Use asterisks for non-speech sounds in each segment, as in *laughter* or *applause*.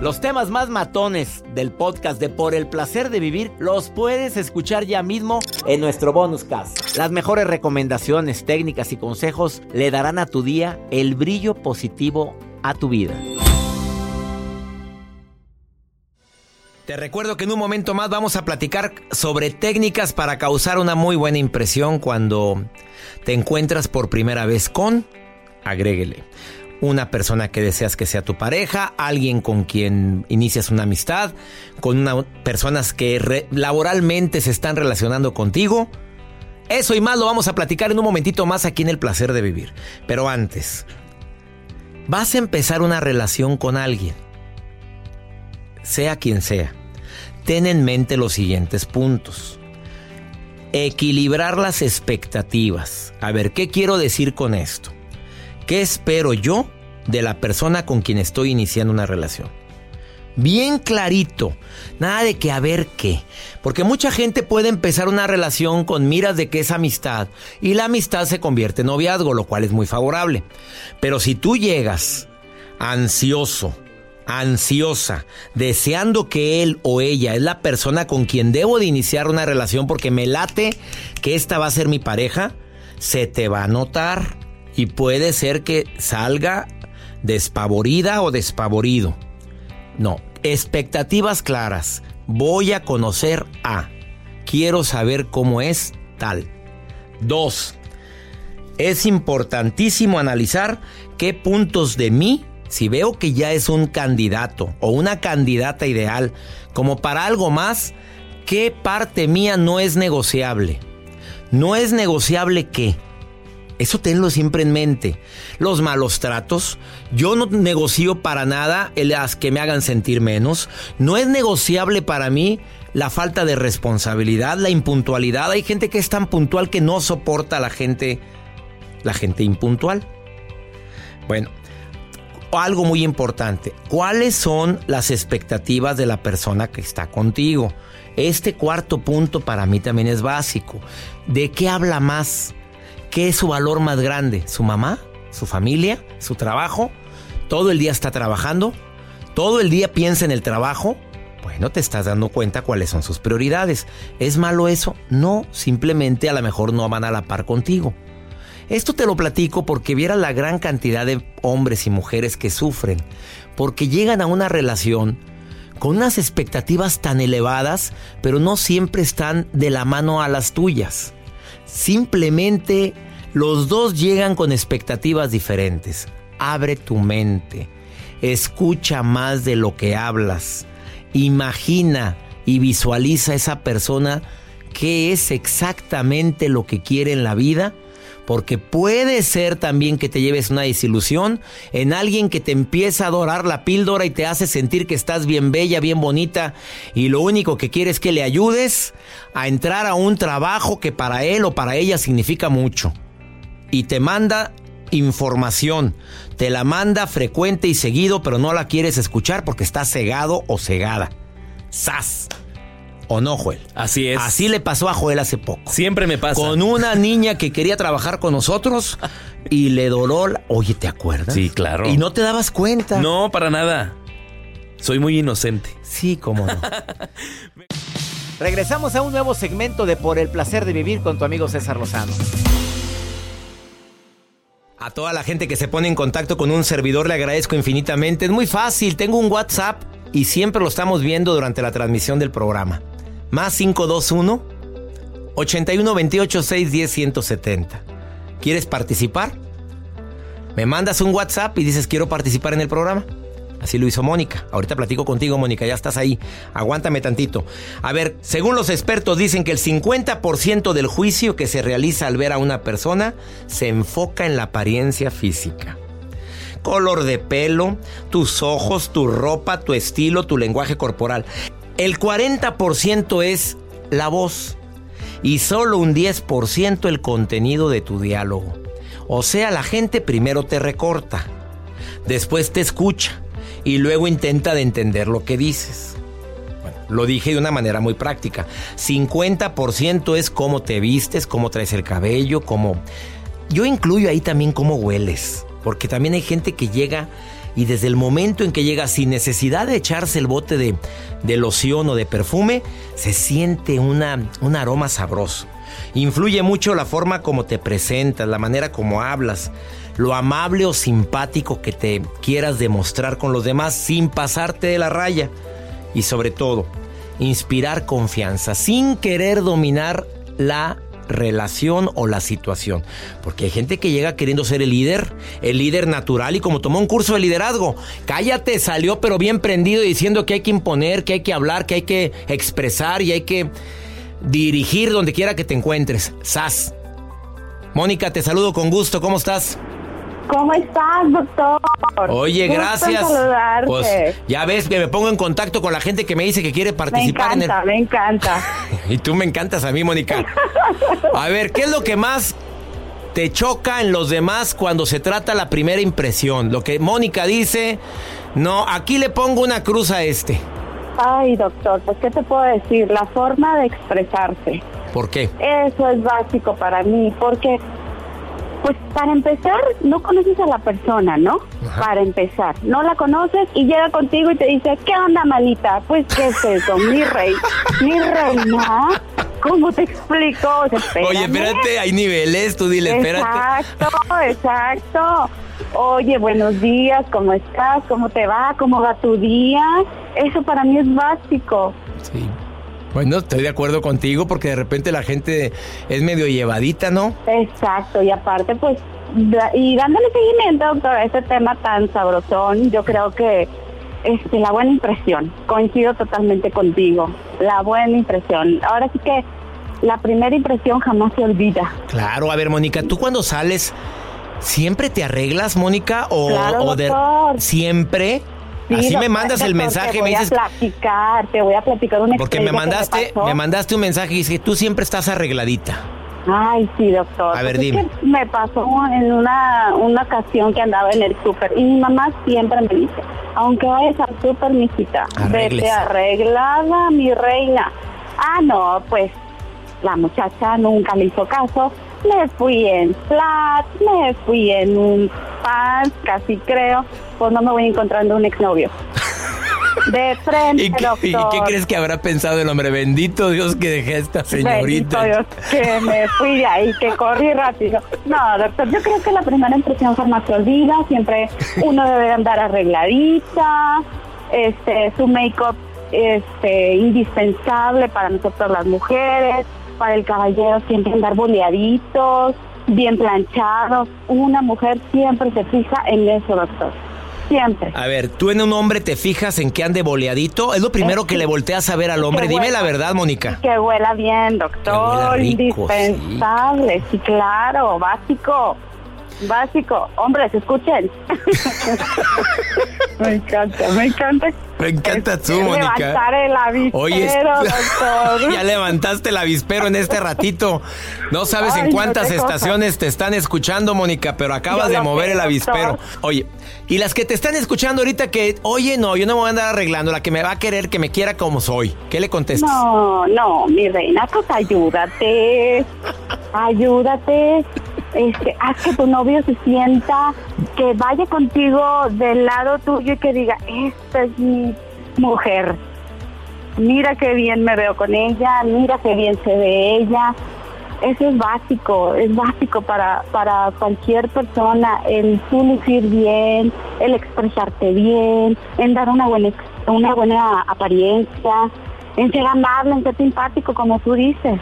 Los temas más matones del podcast de Por el placer de vivir los puedes escuchar ya mismo en nuestro bonus cast. Las mejores recomendaciones, técnicas y consejos le darán a tu día el brillo positivo a tu vida. Te recuerdo que en un momento más vamos a platicar sobre técnicas para causar una muy buena impresión cuando te encuentras por primera vez con, agréguele, una persona que deseas que sea tu pareja, alguien con quien inicias una amistad, con personas que laboralmente se están relacionando contigo. Eso y más lo vamos a platicar en un momentito más aquí en El Placer de Vivir. Pero antes, vas a empezar una relación con alguien, sea quien sea ten en mente los siguientes puntos. Equilibrar las expectativas. A ver, ¿qué quiero decir con esto? ¿Qué espero yo de la persona con quien estoy iniciando una relación? Bien clarito, nada de que a ver qué, porque mucha gente puede empezar una relación con miras de que es amistad y la amistad se convierte en noviazgo, lo cual es muy favorable. Pero si tú llegas ansioso, ansiosa, deseando que él o ella es la persona con quien debo de iniciar una relación porque me late que esta va a ser mi pareja, se te va a notar y puede ser que salga despavorida o despavorido. No, expectativas claras. Voy a conocer a. Quiero saber cómo es tal. Dos, es importantísimo analizar qué puntos de mí si veo que ya es un candidato o una candidata ideal como para algo más, ¿qué parte mía no es negociable? ¿No es negociable qué? Eso tenlo siempre en mente. Los malos tratos. Yo no negocio para nada las que me hagan sentir menos. No es negociable para mí la falta de responsabilidad, la impuntualidad. Hay gente que es tan puntual que no soporta a la gente, la gente impuntual. Bueno, algo muy importante, ¿cuáles son las expectativas de la persona que está contigo? Este cuarto punto para mí también es básico. ¿De qué habla más? ¿Qué es su valor más grande? ¿Su mamá? ¿Su familia? ¿Su trabajo? ¿Todo el día está trabajando? ¿Todo el día piensa en el trabajo? Bueno, te estás dando cuenta cuáles son sus prioridades. ¿Es malo eso? No, simplemente a lo mejor no van a la par contigo. Esto te lo platico porque viera la gran cantidad de hombres y mujeres que sufren, porque llegan a una relación con unas expectativas tan elevadas, pero no siempre están de la mano a las tuyas. Simplemente los dos llegan con expectativas diferentes. Abre tu mente, escucha más de lo que hablas, imagina y visualiza a esa persona qué es exactamente lo que quiere en la vida porque puede ser también que te lleves una desilusión en alguien que te empieza a adorar la píldora y te hace sentir que estás bien bella, bien bonita y lo único que quiere es que le ayudes a entrar a un trabajo que para él o para ella significa mucho. Y te manda información, te la manda frecuente y seguido, pero no la quieres escuchar porque estás cegado o cegada. ¡Sas! ¿O no, Joel? Así es. Así le pasó a Joel hace poco. Siempre me pasa. Con una niña que quería trabajar con nosotros y le doló. Oye, ¿te acuerdas? Sí, claro. Y no te dabas cuenta. No, para nada. Soy muy inocente. Sí, cómo no. *laughs* Regresamos a un nuevo segmento de Por el placer de vivir con tu amigo César Lozano. A toda la gente que se pone en contacto con un servidor le agradezco infinitamente. Es muy fácil, tengo un WhatsApp y siempre lo estamos viendo durante la transmisión del programa. Más 521 81 28 610 170. ¿Quieres participar? Me mandas un WhatsApp y dices quiero participar en el programa. Así lo hizo Mónica. Ahorita platico contigo, Mónica, ya estás ahí. Aguántame tantito. A ver, según los expertos dicen que el 50% del juicio que se realiza al ver a una persona se enfoca en la apariencia física color de pelo, tus ojos, tu ropa, tu estilo, tu lenguaje corporal. El 40% es la voz y solo un 10% el contenido de tu diálogo. O sea, la gente primero te recorta, después te escucha y luego intenta de entender lo que dices. Lo dije de una manera muy práctica. 50% es cómo te vistes, cómo traes el cabello, cómo... Yo incluyo ahí también cómo hueles, porque también hay gente que llega y desde el momento en que llega sin necesidad de echarse el bote de, de loción o de perfume, se siente una, un aroma sabroso. Influye mucho la forma como te presentas, la manera como hablas, lo amable o simpático que te quieras demostrar con los demás sin pasarte de la raya. Y sobre todo, inspirar confianza sin querer dominar la relación o la situación. Porque hay gente que llega queriendo ser el líder, el líder natural y como tomó un curso de liderazgo, cállate, salió pero bien prendido diciendo que hay que imponer, que hay que hablar, que hay que expresar y hay que dirigir donde quiera que te encuentres. Sas. Mónica, te saludo con gusto, ¿cómo estás? ¿Cómo estás, doctor? Oye, gracias. saludarte. Pues ya ves que me pongo en contacto con la gente que me dice que quiere me participar encanta, en me encanta. el... *laughs* Y tú me encantas a mí, Mónica. A ver, ¿qué es lo que más te choca en los demás cuando se trata la primera impresión? Lo que Mónica dice, no, aquí le pongo una cruz a este. Ay, doctor, pues ¿qué te puedo decir? La forma de expresarse. ¿Por qué? Eso es básico para mí, porque, pues para empezar, no conoces a la persona, ¿no? Para empezar, no la conoces y llega contigo y te dice, ¿qué onda, malita? Pues, ¿qué es eso? Mi rey, mi reina. ¿Cómo te explico? O sea, Oye, espérate, hay niveles, tú dile, espérate. Exacto, exacto. Oye, buenos días, ¿cómo estás? ¿Cómo te va? ¿Cómo va tu día? Eso para mí es básico. Sí. Bueno, estoy de acuerdo contigo porque de repente la gente es medio llevadita, ¿no? Exacto, y aparte, pues, y dándole seguimiento, doctor, a este tema tan sabrosón, yo creo que este, la buena impresión, coincido totalmente contigo, la buena impresión. Ahora sí que la primera impresión jamás se olvida. Claro, a ver, Mónica, tú cuando sales, ¿siempre te arreglas, Mónica? O, Claro, o de siempre. Sí, Así me mandas el mensaje, te me voy dices. a platicar, te voy a platicar una Porque me mandaste, me mandaste un mensaje y dice, tú siempre estás arregladita. Ay, sí, doctor. A ver, Pues es dime. que me pasó en una, una ocasión que andaba en el súper y mi mamá siempre me dice, aunque vayas al súper, mijita, Arréglese. vete arreglada, mi reina. Ah, no, pues la muchacha nunca le hizo caso. Me fui en flat, me fui en un pants, casi creo, pues no me voy encontrando un exnovio. De frente, *laughs* ¿Y qué, doctor. y qué crees que habrá pensado el hombre? Bendito Dios que dejé a esta señorita. Bendito Dios, que me fui de ahí, que corrí rápido. No, doctor, yo creo que la primera impresión jamás se olvida. Siempre uno debe andar arregladita. Este, su make-up este, indispensable para nosotros las mujeres. Para el caballero siempre andar boleaditos, bien planchados. Una mujer siempre se fija en eso, doctor. Siempre. A ver, tú en un hombre te fijas en que ande boleadito. Es lo primero que le volteas a ver al hombre. Dime huela. la verdad, Mónica. Que huela bien, doctor. huela rico, Indispensable, sí. claro, básico. Básico. Hombres, escuchen. *laughs* me encanta, me encanta. Me encanta tú, Mónica. Levantar el avispero, *laughs* Oye, doctor. *laughs* ya levantaste el avispero en este ratito. No sabes Ay, en no, cuántas cosa. estaciones te están escuchando, Mónica, pero acabas de mover el avispero. doctor. Oye, y las que te están escuchando ahorita que, oye, no, yo no me voy a andar arreglando, la que me va a querer, que me quiera como soy. ¿Qué le contestas? No, no, mi reina, pues ayúdate. Ayúdate. Este, haz que tu novio se sienta, que vaya contigo del lado tuyo y que diga, esta es mi mujer. Mira qué bien me veo con ella, mira qué bien se ve ella. Eso es básico, es básico para, para cualquier persona, el tú lucir bien, el expresarte bien, en dar una buena, una buena apariencia, en ser amable, en ser simpático, como tú dices.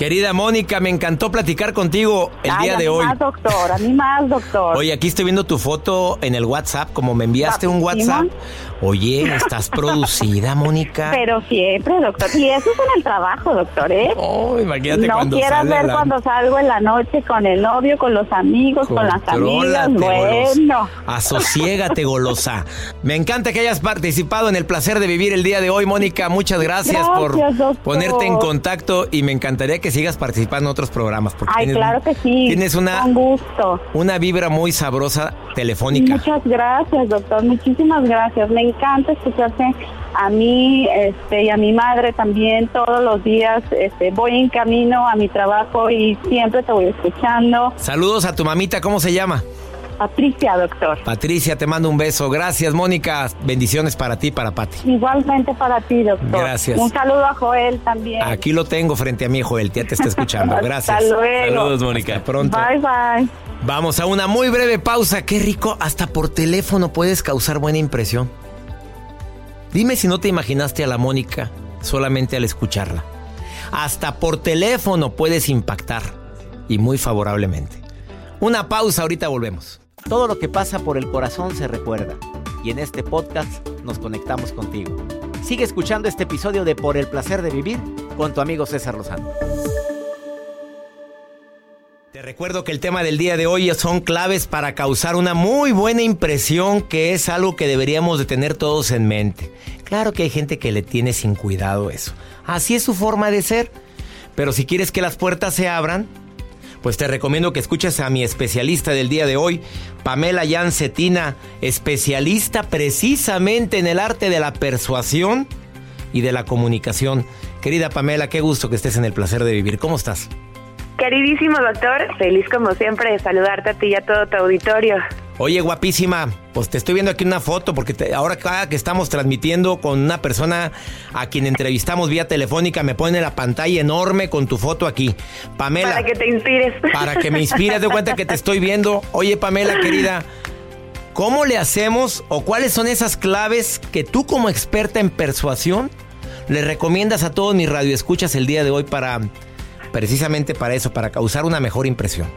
Querida Mónica, me encantó platicar contigo el Ay, día a de mí hoy. más, doctor, a mí más, doctor. Oye, aquí estoy viendo tu foto en el WhatsApp, como me enviaste un Guapísima. WhatsApp. Oye, estás producida, Mónica. Pero siempre, doctor. Y eso es en el trabajo, doctor, ¿eh? Oh, imagínate no cuando quieras ver la- cuando salgo en la noche con el novio, con los amigos, con las amigas. Bueno. golosa. Asosiégate, golosa. Me encanta que hayas participado en el placer de vivir el día de hoy, Mónica. Muchas gracias, por doctor. ponerte en contacto y me encantaría que sigas participando en otros programas. Porque Ay, tienes, claro que sí. Tienes una, Con gusto. una vibra muy sabrosa telefónica. Muchas gracias, doctor. Muchísimas gracias. Me encanta escucharte a mí este, y a mi madre también todos los días. Este, voy en camino a mi trabajo y siempre te voy escuchando. Saludos a tu mamita, ¿cómo se llama? Patricia, doctor. Patricia, te mando un beso. Gracias, Mónica. Bendiciones para ti, para Pati. Igualmente para ti, doctor. Gracias. Un saludo a Joel también. Aquí lo tengo frente a mí, Joel. Ya te está escuchando. *laughs* Gracias. Hasta luego. Saludos, Mónica. Hasta pronto. Bye, bye. Vamos a una muy breve pausa. Qué rico. Hasta por teléfono puedes causar buena impresión. Dime si no te imaginaste a la Mónica solamente al escucharla. Hasta por teléfono puedes impactar. Y muy favorablemente. Una pausa, ahorita volvemos. Todo lo que pasa por el corazón se recuerda. Y en este podcast nos conectamos contigo. Sigue escuchando este episodio de Por el placer de vivir con tu amigo César Lozano. Recuerdo que el tema del día de hoy son claves para causar una muy buena impresión, que es algo que deberíamos de tener todos en mente. Claro que hay gente que le tiene sin cuidado eso. Así es su forma de ser. Pero si quieres que las puertas se abran, pues te recomiendo que escuches a mi especialista del día de hoy, Pamela Yancetina, especialista precisamente en el arte de la persuasión y de la comunicación. Querida Pamela, qué gusto que estés en el placer de vivir. ¿Cómo estás? Queridísimo doctor, feliz como siempre de saludarte a ti y a todo tu auditorio. Oye, guapísima, pues te estoy viendo aquí una foto porque te- ahora cada que estamos transmitiendo con una persona a quien entrevistamos vía telefónica me pone la pantalla enorme con tu foto aquí. Pamela. Para que te inspires. Para que me inspires, de cuenta que te estoy viendo. Oye, Pamela, querida, ¿cómo le hacemos o cuáles son esas claves que tú como experta en persuasión le recomiendas a todos mis radioescuchas el día de hoy para precisamente para eso, para causar una mejor impresión?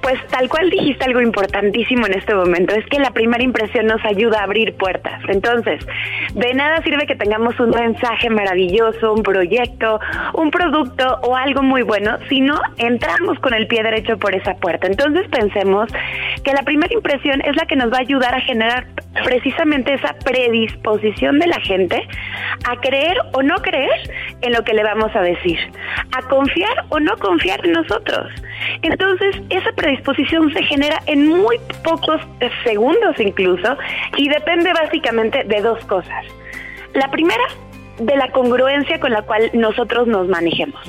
Pues tal cual dijiste algo importantísimo en este momento, es que la primera impresión nos ayuda a abrir puertas. Entonces, de nada sirve que tengamos un mensaje maravilloso, un proyecto, un producto o algo muy bueno si no entramos con el pie derecho por esa puerta. Entonces pensemos que la primera impresión es la que nos va a ayudar a generar precisamente esa predisposición de la gente a creer o no creer en lo que le vamos a decir, a confiar o no confiar en nosotros. Entonces, esa predisposición se genera en muy pocos segundos incluso y depende básicamente de dos cosas. La primera, de la congruencia con la cual nosotros nos manejemos.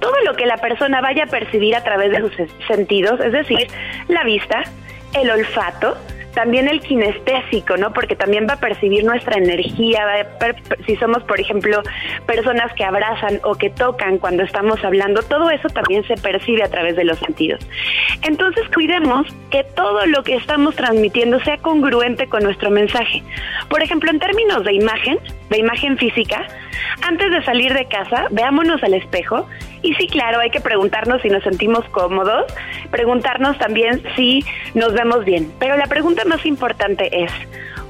Todo lo que la persona vaya a percibir a través de sus sentidos, es decir, la vista, el olfato, también el kinestésico, ¿no? Porque también va a percibir nuestra energía, va si somos, por ejemplo, personas que abrazan o que tocan cuando estamos hablando, todo eso también se percibe a través de los sentidos. Entonces, cuidemos que todo lo que estamos transmitiendo sea congruente con nuestro mensaje. Por ejemplo, en términos de imagen, de imagen física, antes de salir de casa, veámonos al espejo y sí, claro, hay que preguntarnos si nos sentimos cómodos, preguntarnos también si nos vemos bien. Pero la pregunta más importante es,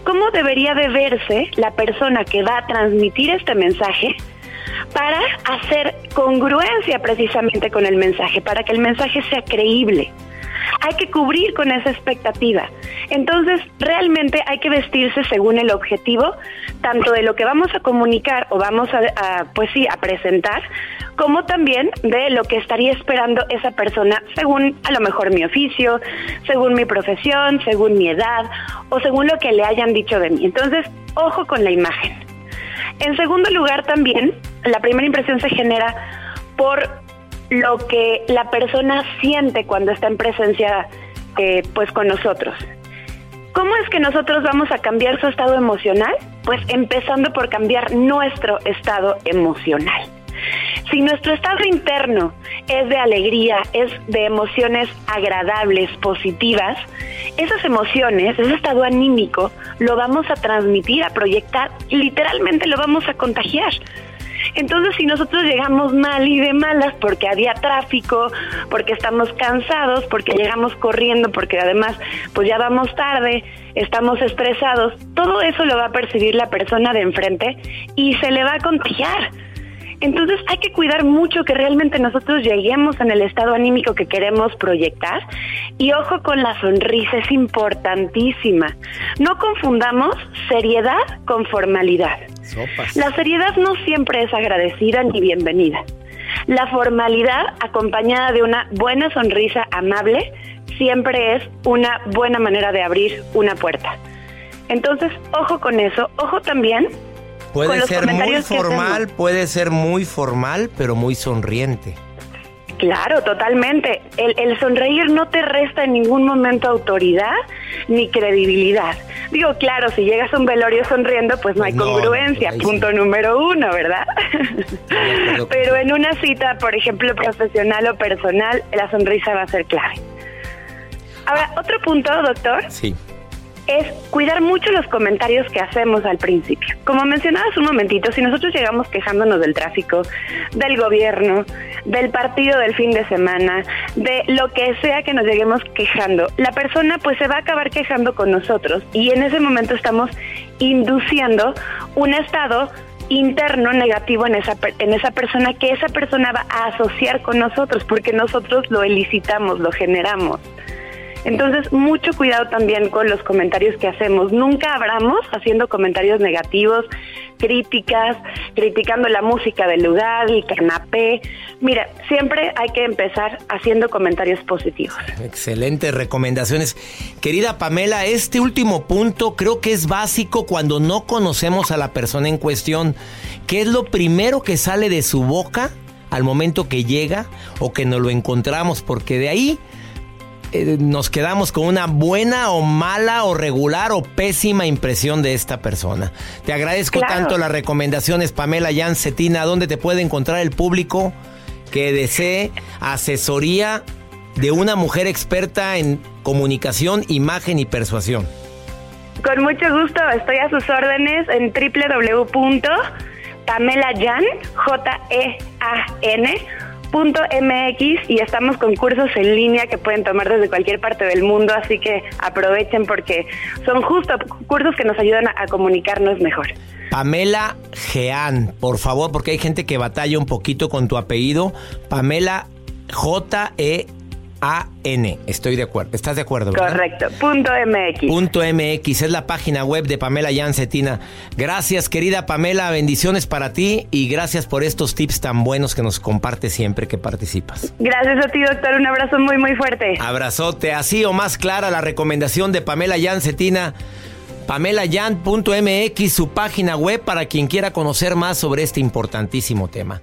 ¿cómo debería de verse la persona que va a transmitir este mensaje para hacer congruencia precisamente con el mensaje, para que el mensaje sea creíble? Hay que cubrir con esa expectativa. Entonces, realmente hay que vestirse según el objetivo, tanto de lo que vamos a comunicar o vamos a, a, pues sí, a presentar, como también de lo que estaría esperando esa persona según a lo mejor mi oficio, según mi profesión, según mi edad o según lo que le hayan dicho de mí. Entonces, ojo con la imagen. En segundo lugar, también, la primera impresión se genera por lo que la persona siente cuando está en presencia pues con nosotros. ¿Cómo es que nosotros vamos a cambiar su estado emocional? Pues empezando por cambiar nuestro estado emocional. Si nuestro estado interno es de alegría, es de emociones agradables, positivas, esas emociones, ese estado anímico, lo vamos a transmitir, a proyectar, literalmente lo vamos a contagiar. Entonces, si nosotros llegamos mal y de malas porque había tráfico, porque estamos cansados, porque llegamos corriendo, porque además pues ya vamos tarde, estamos estresados, todo eso lo va a percibir la persona de enfrente y se le va a contagiar. Entonces hay que cuidar mucho que realmente nosotros lleguemos en el estado anímico que queremos proyectar y ojo con la sonrisa, es importantísima. No confundamos seriedad con formalidad. La seriedad no siempre es agradecida ni bienvenida. La formalidad acompañada de una buena sonrisa amable siempre es una buena manera de abrir una puerta. Entonces, ojo con eso, ojo también Puede ser muy formal, puede ser muy formal, pero muy sonriente. Claro, totalmente. El, sonreír no te resta en ningún momento autoridad ni credibilidad. Digo, claro, si llegas a un velorio sonriendo, pues no hay congruencia, punto número uno, ¿verdad? *laughs* Pero en una cita, por ejemplo, profesional o personal, la sonrisa va a ser clave. Ahora, otro punto, doctor. Sí es cuidar mucho los comentarios que hacemos al principio. Como mencionabas un momentito, si nosotros llegamos quejándonos del tráfico, del gobierno, del partido del fin de semana, de lo que sea que nos lleguemos quejando, la persona pues se va a acabar quejando con nosotros y en ese momento estamos induciendo un estado interno negativo en esa en esa persona que esa persona va a asociar con nosotros porque nosotros lo elicitamos, lo generamos. Entonces, mucho cuidado también con los comentarios que hacemos. Nunca abramos haciendo comentarios negativos, críticas, criticando la música del lugar, el canapé. Mira, siempre hay que empezar haciendo comentarios positivos. Excelentes recomendaciones. Querida Pamela, este último punto creo que es básico cuando no conocemos a la persona en cuestión. ¿Qué es lo primero que sale de su boca al momento que llega o que nos lo encontramos? Porque de ahí eh, nos quedamos con una buena o mala o regular o pésima impresión de esta persona. Te agradezco tanto las recomendaciones, Pamela Jan Cetina. ¿Dónde te puede encontrar el público que desee asesoría de una mujer experta en comunicación, imagen y persuasión? Con mucho gusto, estoy a sus órdenes en www.pamelayan, J-E-A-N, .mx y estamos con cursos en línea que pueden tomar desde cualquier parte del mundo, así que aprovechen porque son justo cursos que nos ayudan a, comunicarnos mejor. Pamela Gean, por favor, porque hay gente que batalla un poquito con tu apellido. Pamela J-E a-N. Estoy de acuerdo. ¿Estás de acuerdo? Correcto. Punto MX. Punto MX. Es la página web de Pamela Yancetina. Gracias, querida Pamela. Bendiciones para ti y gracias por estos tips tan buenos que nos compartes siempre que participas. Gracias a ti, doctor. Un abrazo muy, muy fuerte. Abrazote. Así o más clara la recomendación de Pamela Yancetina. PamelaYan.mx, su página web para quien quiera conocer más sobre este importantísimo tema.